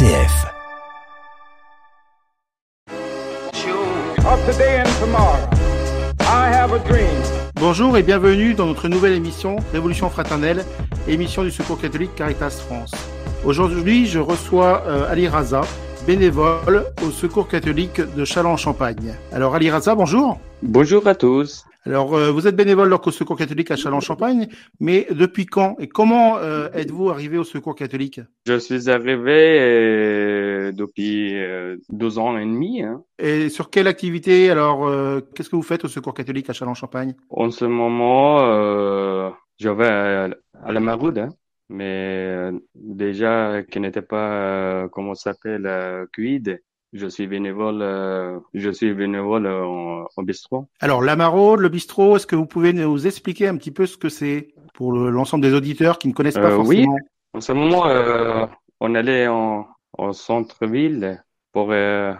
RCF. Bonjour et bienvenue dans notre nouvelle émission Révolution fraternelle, émission du Secours catholique Caritas France. Aujourd'hui, je reçois euh, Ali Raza, bénévole au Secours catholique de Châlons-en-Champagne. Alors Ali Raza, bonjour. Bonjour à tous. Alors euh, vous êtes bénévole au Secours catholique à Châlons-en-Champagne, mais depuis quand et comment euh, êtes-vous arrivé au Secours catholique? Je suis arrivé euh, depuis euh, deux ans et demi. hein. Et sur quelle activité Alors euh, qu'est-ce que vous faites au Secours catholique à Châlons-en-Champagne En ce moment, euh, je vais à, à la Maroude, hein. mais euh, déjà qui n'était pas, euh, comment s'appelle, euh, QID. Je suis bénévole, euh, je suis bénévole euh, en, en bistrot. Alors la maraude, le bistrot, est-ce que vous pouvez nous expliquer un petit peu ce que c'est pour le- l'ensemble des auditeurs qui ne connaissent pas Euh, oui. forcément? En ce moment, euh, on allait en, en centre-ville pour, euh,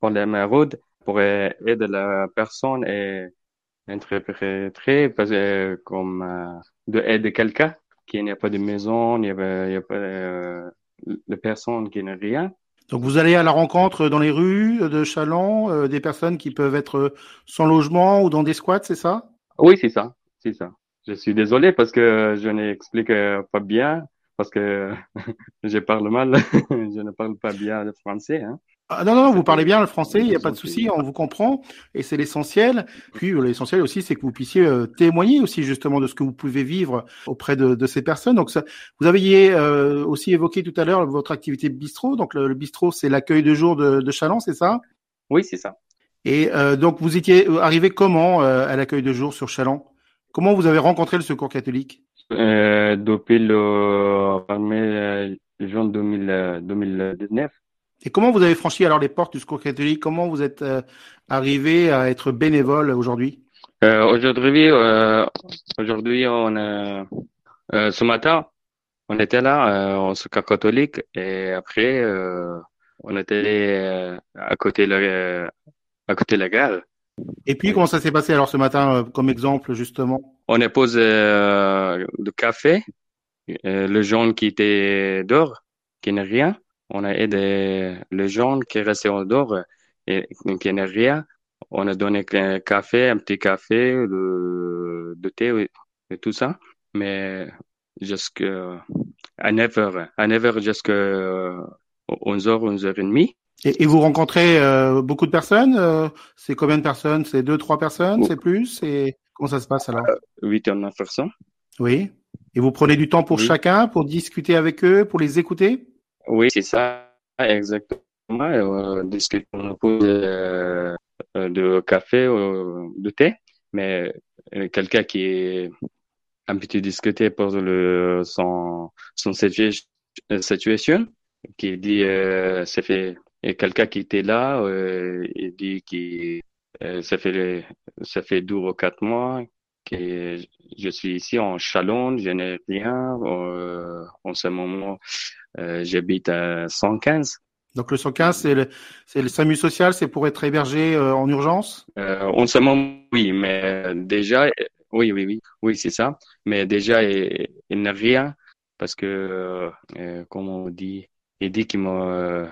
pour la maraude, pour euh, aider la personne et interpréter parce que, comme euh, de aider quelqu'un qui n'a pas de maison, il n'y a, a pas euh, de personne qui n'a rien. Donc vous allez à la rencontre dans les rues de Chalon euh, des personnes qui peuvent être sans logement ou dans des squats, c'est ça? Oui, c'est ça, c'est ça. Je suis désolé parce que je n'explique euh, pas bien, parce que je parle mal, je ne parle pas bien le français. Hein. Ah, Non, non, non, vous parlez bien le français, il n'y a pas de souci, on vous comprend et c'est l'essentiel. Puis euh, l'essentiel aussi, c'est que vous puissiez euh, témoigner aussi justement de ce que vous pouvez vivre auprès de, de ces personnes. Donc ça, vous aviez euh, aussi évoqué tout à l'heure votre activité bistrot. Donc le, le bistrot, c'est l'accueil de jour de, de Chalon, c'est ça? Oui, c'est ça. Et euh, donc vous étiez arrivé comment euh, à l'accueil de jour sur Chalon Comment vous avez rencontré le Secours catholique? Euh, depuis le 1er juin 2000, euh, 2019. Et comment vous avez franchi alors les portes du Secours catholique? Comment vous êtes euh, arrivé à être bénévole aujourd'hui? Euh, aujourd'hui, euh, aujourd'hui, on a, euh, ce matin, on était là, euh, au secours catholique, et après, euh, on était euh, à côté de la, à côté de la gare. Et puis comment ça s'est passé alors ce matin euh, comme exemple justement? On a posé euh, du café, euh, le jaune qui était dehors, qui n'a rien. On a aidé le jaune qui restait en dehors et qui n'a rien. On a donné un café, un petit café, le, de thé et, et tout ça. Mais jusqu'à à 9 heures, à 9 heures jusqu'à 11 heures, 11 heures et demie. et, et vous rencontrez euh, beaucoup de personnes euh, C'est combien de personnes? C'est deux, trois personnes? Oh. C'est plus? C'est comment ça se passe alors? 8 ou 9 personnes. Oui. Et vous prenez du temps pour Oui. chacun, pour discuter avec eux, pour les écouter? Oui, c'est ça, exactement. Euh, discuter on pose euh, euh, de café ou de thé, mais euh, quelqu'un qui est un petit discuté pour le son son situa- euh, situation, qui dit euh, ça fait et quelqu'un qui était là, euh, il dit qui euh, ça fait ça fait deux ou quatre mois que je suis ici en Chalon, je n'ai rien. Euh, en ce moment, euh, j'habite à 115. Donc le 115, c'est le, c'est le SAMU social, c'est pour être hébergé euh, en urgence? Euh, en ce moment, oui, mais déjà, euh, oui, oui, oui, oui, c'est ça. Mais déjà, il, il n'a rien parce que, euh, euh, comment on dit, il dit qu'il m'a euh,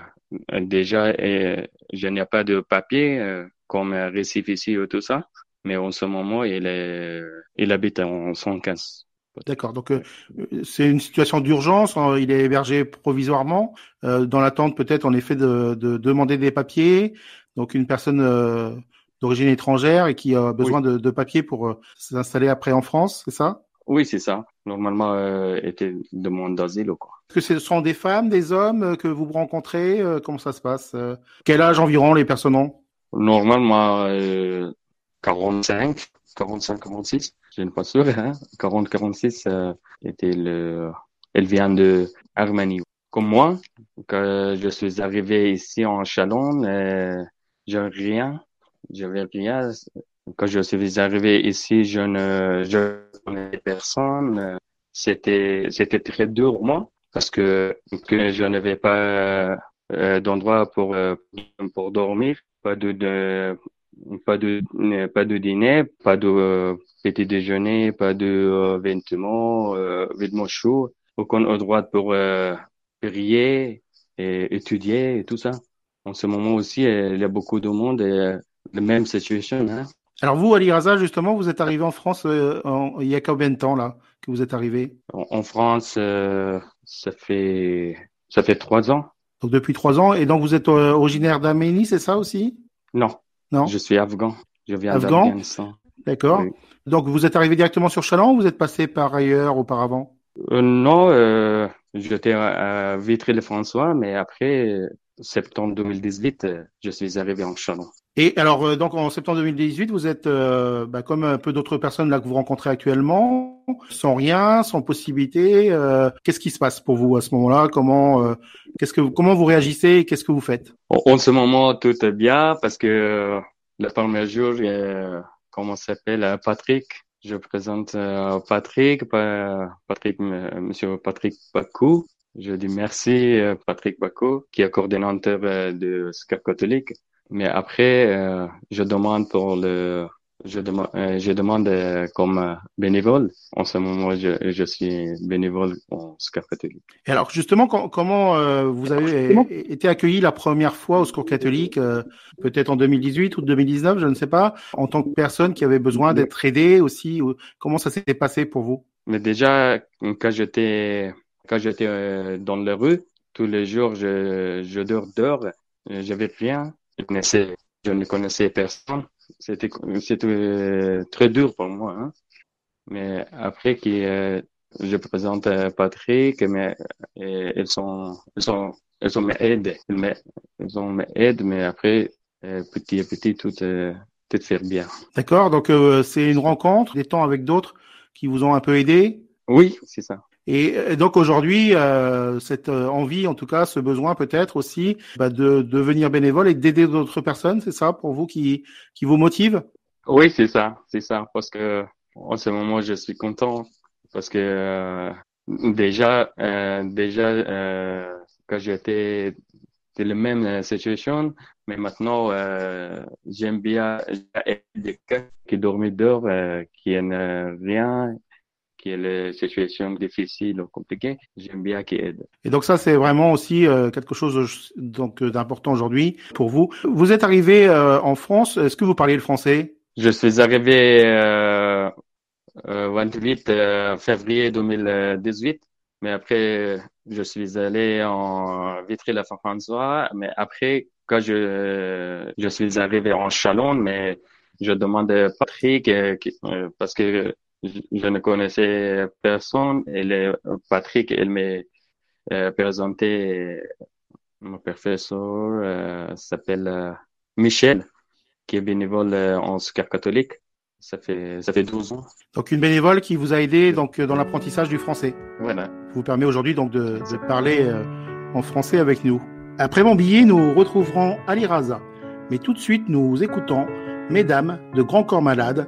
déjà, euh, je n'ai pas de papier euh, comme un récépissé ou tout ça. Mais en ce moment, il est, il habite en 115. D'accord. Donc euh, euh, c'est une situation d'urgence. hein, Il est hébergé provisoirement, euh, dans l'attente peut-être en effet de, de demander des papiers. Donc une personne euh, d'origine étrangère et qui a besoin de, de papiers pour euh, s'installer après en France, c'est ça? Oui, c'est ça. Normalement, euh, était demande d'asile ou quoi. Est-ce que ce sont des femmes, des hommes que vous rencontrez? Comment ça se passe? Quel âge environ les personnes ont? Normalement, euh, 45, 45, 46, je ne suis pas sûr, hein. 40, 46, euh, était le, elle vient de Arménie. Comme moi, quand je suis arrivé ici en Chalon, euh, j'avais rien, j'avais rien. Quand je suis arrivé ici, je ne, je connaissais personne. C'était, c'était très dur pour moi parce que, que je n'avais pas euh, d'endroit pour, euh, pour dormir, pas de, de pas de pas de dîner, pas de euh, petit déjeuner, pas de euh, vêtements, euh, vêtements chauds, aucun endroit pour euh, prier et étudier et tout ça. En ce moment aussi, il y a beaucoup de monde et la même situation. Hein. Alors vous, Ali Raza, justement, vous êtes arrivé en France euh, il y a combien de temps là que vous êtes arrivé? En, France, euh, ça fait ça fait trois ans. Donc depuis trois ans, et donc vous êtes euh, originaire d'Arménie, c'est ça aussi? Non. Non. Je suis afghan. Je viens Afghan. D'accord. Donc vous êtes arrivé directement sur Chalon ou vous êtes passé par ailleurs auparavant? Non, j'étais à Vitry-le-François, mais après septembre 2018, je suis arrivé en Chalon. Et alors, euh, donc en septembre 2018, vous êtes euh, bah, comme un peu d'autres personnes là que vous rencontrez actuellement, sans rien, sans possibilité. Euh, qu'est-ce qui se passe pour vous à ce moment-là? Comment, qu'est-ce que, comment vous réagissez Qu'est-ce que vous faites? En ce moment, tout est bien parce que le premier jour, comment s'appelle Patrick. Je présente Patrick, Patrick, Monsieur Patrick Bakou. Je dis merci Patrick Bakou, qui est coordinateur de SCAP catholique. Mais après, euh, je demande pour le, je demande, euh, je demande euh, comme bénévole. En ce moment, je, je suis bénévole en Secours catholique. Et alors, justement, comment vous avez été accueilli la première fois au Secours catholique, peut-être en 2018 ou 2019, je ne sais pas, en tant que personne qui avait besoin d'être aidée aussi. Comment ça s'est passé pour vous? Mais déjà, quand j'étais, quand j'étais dans la rue, tous les jours, je, je dors dehors, j'avais rien je, ne connaissais personne. C'était, c'était très dur pour moi. Hein. Mais après que euh, je présente Patrick, mais euh, elles sont, elles sont, elles sont m'aident, elles sont m'aident, mais après euh, petit à petit tout, tout fait bien. D'accord. Donc c'est une rencontre, des temps avec d'autres qui vous ont un peu aidé? Oui, c'est ça. Et donc aujourd'hui, euh, cette euh, envie, en tout cas, ce besoin peut-être aussi bah, de, devenir bénévole et d'aider d'autres personnes, c'est ça pour vous qui, qui vous motive? Oui, c'est ça, c'est ça, parce que en ce moment, je suis content parce que euh, déjà, déjà, quand j'étais dans la même situation, mais maintenant, j'aime bien aider quelqu'un qui dormait dehors, qui n'a rien qui est les situations difficiles ou compliquées, j'aime bien qu'il aide. Et donc ça, c'est vraiment aussi euh, quelque chose donc euh, d'important aujourd'hui pour vous. Vous êtes arrivé euh, en France. Est-ce que vous parlez le français? Je suis arrivé euh, 28 février 2018, mais après je suis allé en Vitry-la-François. Mais après, quand je je suis arrivé en Chalon, mais je demandais à Patrick parce que je ne connaissais personne et le, Patrick, elle m'a euh, présenté mon professeur euh, s'appelle euh, Michel, qui est bénévole en secours catholique. Ça fait ça fait 12 ans. Donc une bénévole qui vous a aidé donc dans l'apprentissage du français. Voilà. Qui vous permet aujourd'hui donc de, de parler en français avec nous. Après mon billet, nous retrouverons Ali Raza. Mais tout de suite, nous écoutons Mesdames de Grand Corps Malade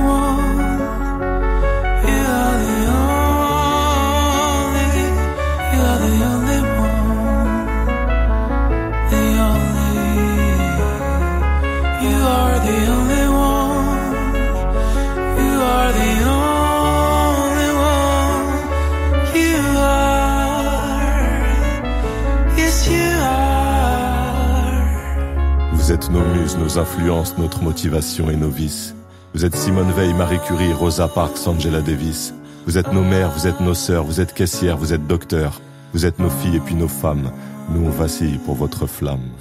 Notre motivation et nos vices. Vous êtes Simone Veil, Marie Curie, Rosa Parks, Angela Davis. Vous êtes nos mères, vous êtes nos sœurs, vous êtes caissières, vous êtes docteurs. Vous êtes nos filles et puis nos femmes. Nous on vacille pour votre flamme.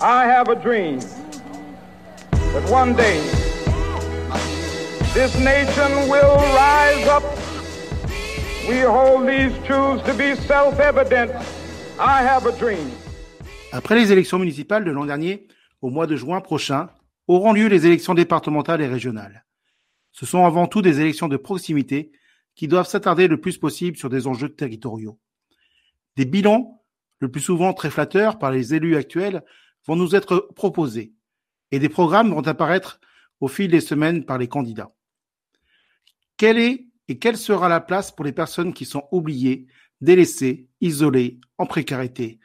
I have a dream that one day this nation will rise up. We hold these truths to be self-evident. I have a dream. Après les élections municipales de l'an dernier, au mois de juin prochain, auront lieu les élections départementales et régionales. Ce sont avant tout des élections de proximité qui doivent s'attarder le plus possible sur des enjeux territoriaux. Des bilans, le plus souvent très flatteurs par les élus actuels, vont nous être proposés et des programmes vont apparaître au fil des semaines par les candidats. Quelle est et quelle sera la place pour les personnes qui sont oubliées, délaissées, isolées, en précarité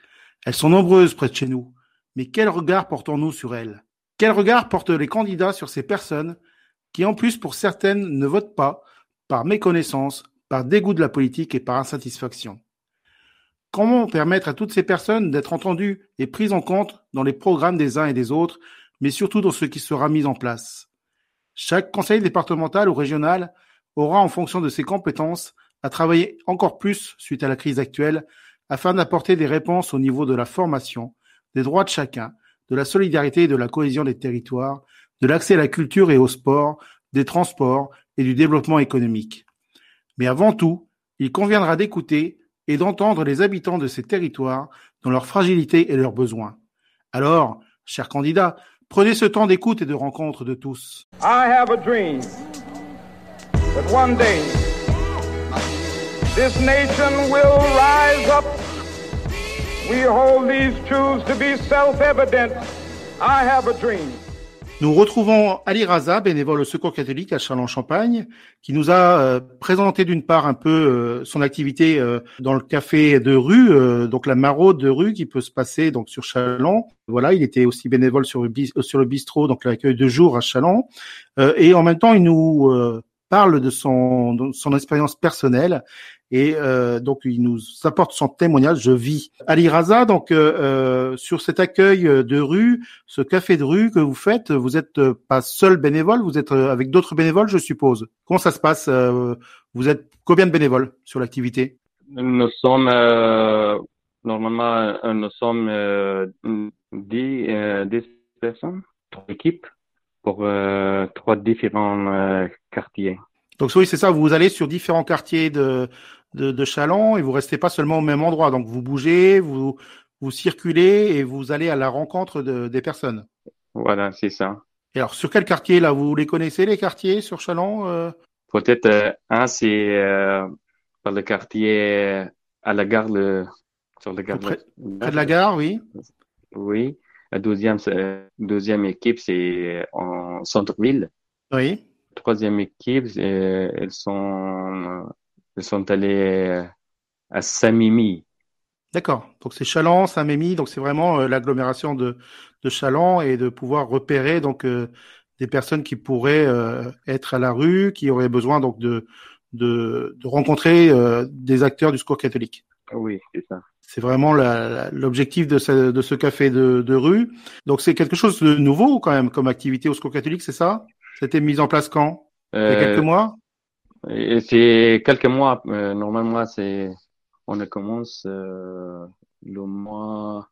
Elles sont nombreuses près de chez nous, mais quel regard portons-nous sur elles? Quel regard portent les candidats sur ces personnes qui, en plus, pour certaines, ne votent pas par méconnaissance, par dégoût de la politique et par insatisfaction? Comment permettre à toutes ces personnes d'être entendues et prises en compte dans les programmes des uns et des autres, mais surtout dans ce qui sera mis en place? Chaque conseil départemental ou régional aura, en fonction de ses compétences, à travailler encore plus suite à la crise actuelle afin d'apporter des réponses au niveau de la formation, des droits de chacun, de la solidarité et de la cohésion des territoires, de l'accès à la culture et au sport, des transports et du développement économique. Mais avant tout, il conviendra d'écouter et d'entendre les habitants de ces territoires dans leurs fragilités et leurs besoins. Alors, chers candidats, prenez ce temps d'écoute et de rencontre de tous. I have a dream that one day this nation will rise up. We hold these truths to be self-evident. I have a dream. Nous retrouvons Ali Raza, bénévole au Secours catholique à Châlons-Champagne, qui nous a euh, présenté d'une part un peu euh, son activité euh, dans le café de rue, donc la maraude de rue qui peut se passer donc sur Chalon. Voilà, il était aussi bénévole sur le, bistrot, donc l'accueil de jour à Chalon. Euh, et en même temps, il nous parle de son expérience personnelle et euh, donc il nous apporte son témoignage. Je vis. Ali Raza, donc euh, euh, sur cet accueil de rue, ce café de rue que vous faites, vous êtes euh, pas seul bénévole, vous êtes euh, avec d'autres bénévoles, je suppose. Comment ça se passe euh, Vous êtes combien de bénévoles sur l'activité? Nous sommes, euh, normalement, euh, nous sommes euh, 10, euh, 10 personnes, trois équipes pour euh, trois différents euh, quartiers. Donc oui, c'est ça. Vous allez sur différents quartiers de de, de Chalon et vous restez pas seulement au même endroit. Donc vous bougez, vous vous circulez et vous allez à la rencontre de, des personnes. Voilà, c'est ça. Et alors sur quel quartier là Vous les connaissez les quartiers sur Chalon euh? Peut-être euh, un, c'est euh, par le quartier à la gare, le, sur la gare. Près- Près de la gare, oui. Oui. La deuxième, deuxième équipe, c'est en centre-ville. Oui. Troisième équipe, euh, elles sont, elles sont allées à Saint-Mimi. D'accord. Donc c'est Chalon, Saint-Mémy. Donc c'est vraiment euh, l'agglomération de de Chalon et de pouvoir repérer donc euh, des personnes qui pourraient euh, être à la rue, qui auraient besoin donc de de, de rencontrer euh, des acteurs du secours catholique. Oui, c'est ça. C'est vraiment l'objectif de ce, de ce café de, de rue. Donc c'est quelque chose de nouveau quand même comme activité au secours catholique, c'est ça? C'était mis en place quand? Il y a Euh, quelques mois? Et c'est quelques mois. euh, normalement, c'est, on commence euh, le mois.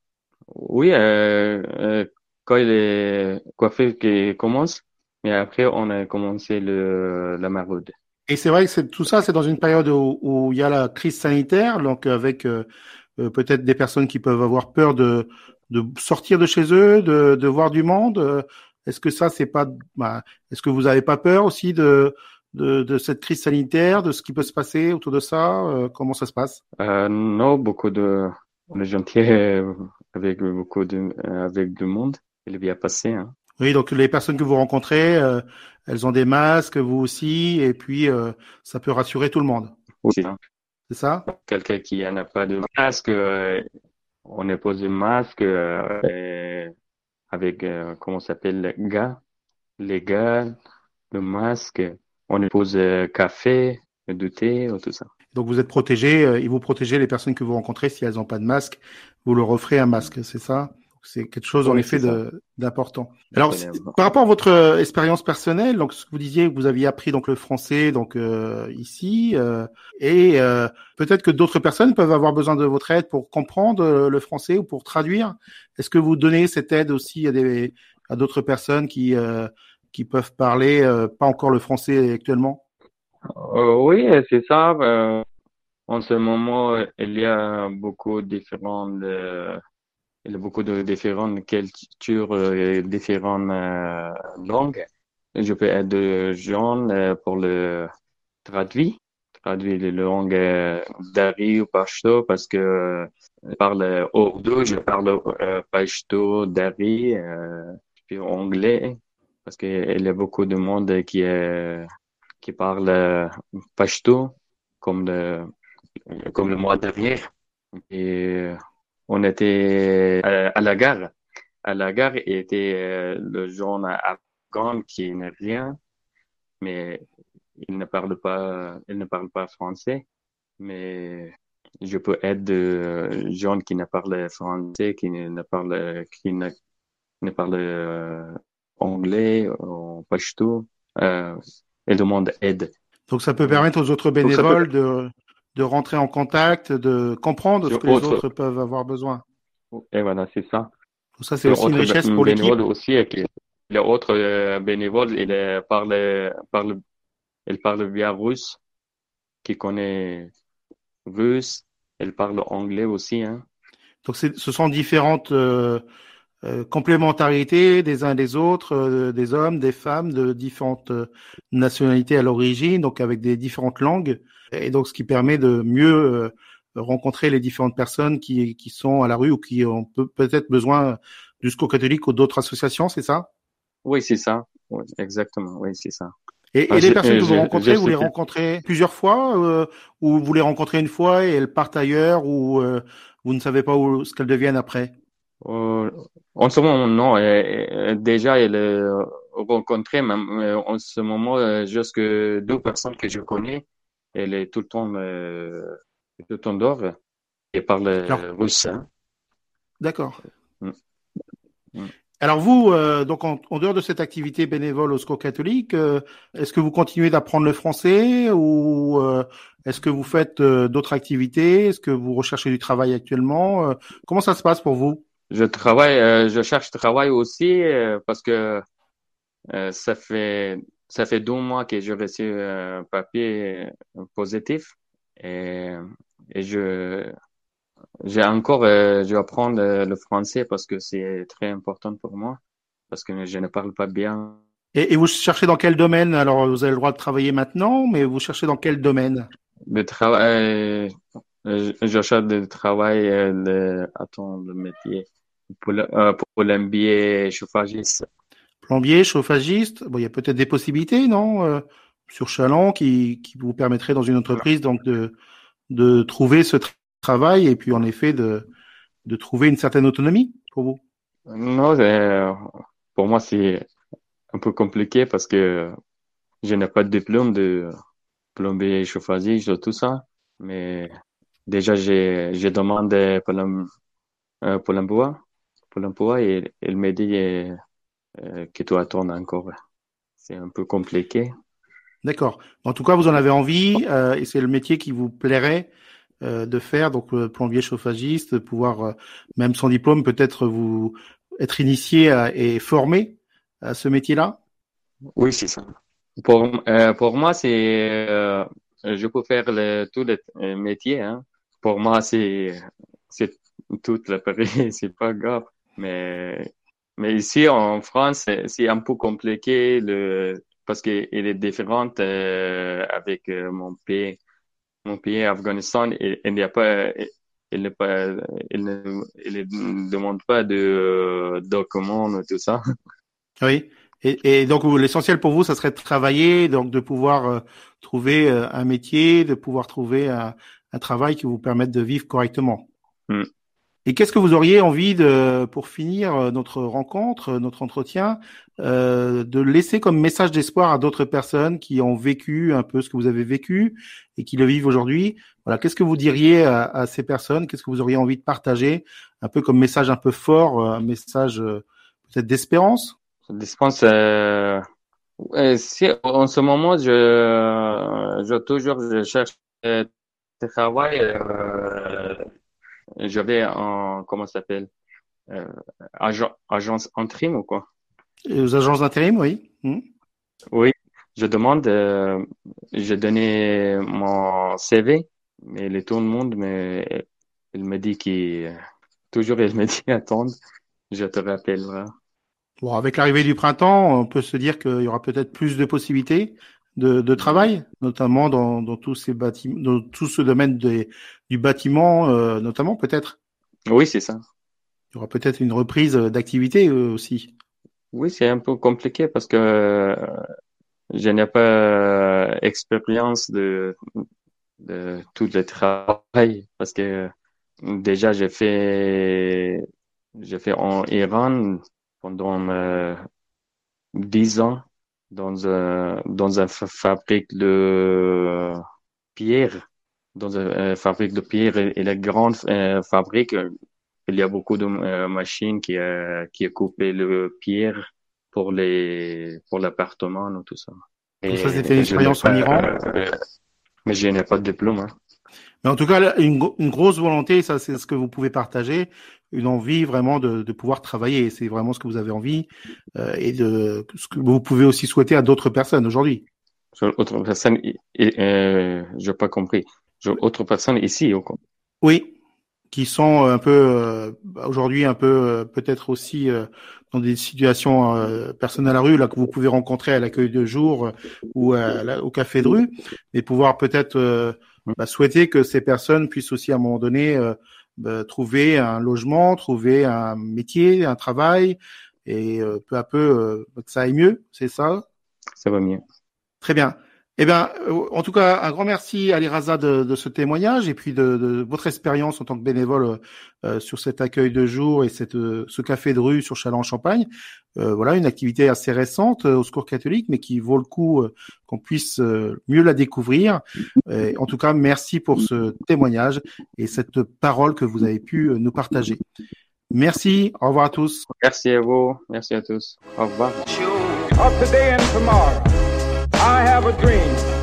Oui, euh, euh, quand il est coiffé qui commence, mais après on a commencé le la maraude. Et c'est vrai que tout ça, c'est dans une période où, où il y a la crise sanitaire, donc avec euh, euh, peut-être des personnes qui peuvent avoir peur de, de sortir de chez eux, de, de voir du monde. Est-ce que ça, c'est pas, bah, est-ce que vous avez pas peur aussi de, de, de cette crise sanitaire, de ce qui peut se passer autour de ça euh, Comment ça se passe? Euh, non, beaucoup de, on est gentil euh, avec beaucoup de, avec du monde. Il est bien passé, hein. Oui, donc les personnes que vous rencontrez, euh, elles ont des masques, vous aussi, et puis ça peut rassurer tout le monde. Hein. C'est ça? Quelqu'un qui n'a pas de masque, on est posé masque avec, comment s'appelle, les gars, les gars, le masque, on est posé café, du thé, tout ça. Donc vous êtes protégé, euh, et vous protégez les personnes que vous rencontrez si elles n'ont pas de masque, vous leur offrez un masque, c'est ça? C'est quelque chose en effet de- d'important. Alors euh, par rapport à votre euh, expérience personnelle, donc ce que vous disiez, vous aviez appris donc le français donc euh, ici, euh, et euh, peut-être que d'autres personnes peuvent avoir besoin de votre aide pour comprendre euh, le français ou pour traduire. Est-ce que vous donnez cette aide aussi à des à d'autres personnes qui euh, qui peuvent parler euh, pas encore le français actuellement? Euh, oui, c'est ça. euh, en ce moment, il y a beaucoup différentes, beaucoup de différentes cultures et différentes langues. Je peux aider gens euh, pour le traduire, traduire les langues euh, dari ou pashto parce que je parle urdu, je parle pashto, dari, puis anglais parce qu'il y a beaucoup de monde qui est qui parle euh, pashto comme le comme le mois dernier. Et euh, on était à, à la gare. À la gare et était euh, le jeune afghan qui n'est rien mais il ne parle pas il ne parle pas français. Mais je peux aider euh, gens qui ne parlent français qui ne parlent qui ne, ne parlent euh, anglais ou pashto euh, et demande aide Donc ça peut permettre aux autres peut- bénévoles de, de rentrer en contact, de comprendre ce que les autre- autres peuvent avoir besoin. et voilà c'est ça Donc ça, c'est aussi une richesse pour l'équipe. bénévole aussi les autres euh, bénévoles il euh, parle parle il parle bien russe qui connaît russe il parle anglais aussi hein Donc ce sont différentes euh, euh, complémentarités des uns et des autres, euh, des hommes, des femmes, de différentes euh, nationalités à l'origine, donc avec des différentes langues, et donc ce qui permet de mieux euh, rencontrer les différentes personnes qui, qui sont à la rue ou qui ont peut- peut-être besoin du secours catholique ou d'autres associations, c'est ça? Oui c'est ça. Oui, exactement. Oui c'est ça. Et, et les personnes que vous rencontrez, vous les rencontrez plusieurs fois euh, ou vous les rencontrez une fois et elles partent ailleurs ou euh, vous ne savez pas où, ce qu'elles deviennent après? En ce moment, non. euh, euh, déjà, elle est rencontrée, mais euh, en ce moment, euh, juste que deux personnes que je connais, elle est tout le temps, euh, tout le temps dehors et parle euh, russe. hein. D'accord. Mm. Mm. Alors vous, euh, donc en, en dehors de cette activité bénévole au Secours catholique, euh, est-ce que vous continuez d'apprendre le français ou euh, est-ce que vous faites euh, d'autres activités? Est-ce que vous recherchez du travail actuellement? Euh, Comment ça se passe pour vous? Je travaille, euh, je cherche travail aussi euh, parce que euh, ça fait ça fait deux mois que j'ai reçu un papier positif et, et je j'ai encore euh, je vais apprendre euh, le français parce que c'est très important pour moi parce que je ne parle pas bien. et, et vous cherchez dans quel domaine? Alors vous avez le droit de travailler maintenant, mais vous cherchez dans quel domaine? Le travail, euh, je je cherche du travail, le, attends, le métier pour euh, l'MBA chauffagiste. Plombier, chauffagiste Bon, il y a peut-être des possibilités, non euh, Sur Chalon, qui, qui vous permettrait dans une entreprise donc de de trouver ce tra- travail et puis en effet de de trouver une certaine autonomie pour vous? Non, pour moi, c'est un peu compliqué parce que je n'ai pas de diplôme de plombier chauffagiste, tout ça. Mais déjà, j'ai, demandé pour l'em- euh, pour l'emploi, pour l'emploi et il m'a dit euh, euh, que tu attends encore. C'est un peu compliqué. D'accord. En tout cas, vous en avez envie euh, et c'est le métier qui vous plairait euh, de faire, donc plombier chauffagiste, pouvoir même sans diplôme peut-être vous être initié et formé à ce métier-là? Oui, c'est ça. Pour, pour moi, c'est, je peux faire le, tous les métiers, hein. Pour moi, c'est, c'est toute la Paris, c'est pas grave. Mais, mais ici, en France, c'est un peu compliqué le, parce qu'il est différent euh, avec euh, mon pays. Mon pays, Afghanistan, il, il n'y a pas, il, pas, il ne, il ne demande pas de euh, documents tout ça. Oui. Et, et donc l'essentiel pour vous, ça serait de travailler, donc de pouvoir euh, trouver un métier, de pouvoir trouver un, un travail qui vous permette de vivre correctement. Mm. Et qu'est-ce que vous auriez envie de, pour finir euh, notre rencontre, euh, notre entretien, euh, de laisser comme message d'espoir à d'autres personnes qui ont vécu un peu ce que vous avez vécu et qui le vivent aujourd'hui? Voilà, qu'est-ce que vous diriez à, à ces personnes? Qu'est-ce que vous auriez envie de partager, un peu comme message un peu fort, euh, un message peut-être d'espérance? Pense, euh, si en ce moment, je, je toujours, je cherche travail, euh, je vais en, comment ça s'appelle, euh, agent, agence intérim ou quoi? Aux agences d'intérim, oui. Hmm. Oui, je demande, euh, j'ai donné mon CV, mais le tout le monde, mais il me dit qu'il, toujours il me dit attendre, je te rappelle. Bon, avec l'arrivée du printemps, on peut se dire qu'il y aura peut-être plus de possibilités de, de travail, notamment dans, dans tous ces bâtiments, dans tout ce domaine des, du bâtiment, euh, notamment peut-être. Oui, c'est ça. Il y aura peut-être une reprise d'activité euh, aussi. Oui, c'est un peu compliqué parce que euh, je n'ai pas euh, expérience de, de tout le travail parce que déjà j'ai fait j'ai fait en Iran pendant dix ans dans un dans fa- fabrique de pierre dans une euh, fabrique de pierre et, et la grande euh, fabrique euh, il y a beaucoup de euh, machines qui euh, qui coupent le pierre pour les pour l'appartement et tout ça. Donc ça, c'était une je n'ai expérience en Iran? euh, mais je n'ai pas de diplôme. Hein. Mais en tout cas, là, une, gro- une grosse volonté, ça c'est ce que vous pouvez partager, une envie vraiment de, de pouvoir travailler. C'est vraiment ce que vous avez envie euh, et de ce que vous pouvez aussi souhaiter à d'autres personnes aujourd'hui. Autre personne, euh, j'ai pas compris. Autre personne ici, au Oui, qui sont un peu euh, aujourd'hui un peu euh, peut-être aussi euh, dans des situations euh, personnes à la rue là que vous pouvez rencontrer à l'accueil de jour euh, ou à la- au café de rue, mais pouvoir peut-être euh, bah, souhaiter que ces personnes puissent aussi à un moment donné euh, bah, trouver un logement, trouver un métier, un travail et euh, peu à peu euh, que ça aille mieux, c'est ça? Ça va mieux. Très bien. Eh bien, euh, en tout cas, un grand merci à l'IRASA de, de ce témoignage et puis de, de votre expérience en tant que bénévole euh, sur cet accueil de jour et cette, euh, ce café de rue sur Châlons-en-Champagne. Euh, voilà, une activité assez récente euh, au Secours catholique, mais qui vaut le coup euh, qu'on puisse euh, mieux la découvrir. Et en tout cas, merci pour ce témoignage et cette parole que vous avez pu euh, nous partager. Merci, au revoir à tous. Merci à vous, merci à tous. Au revoir. of today and tomorrow. I have a dream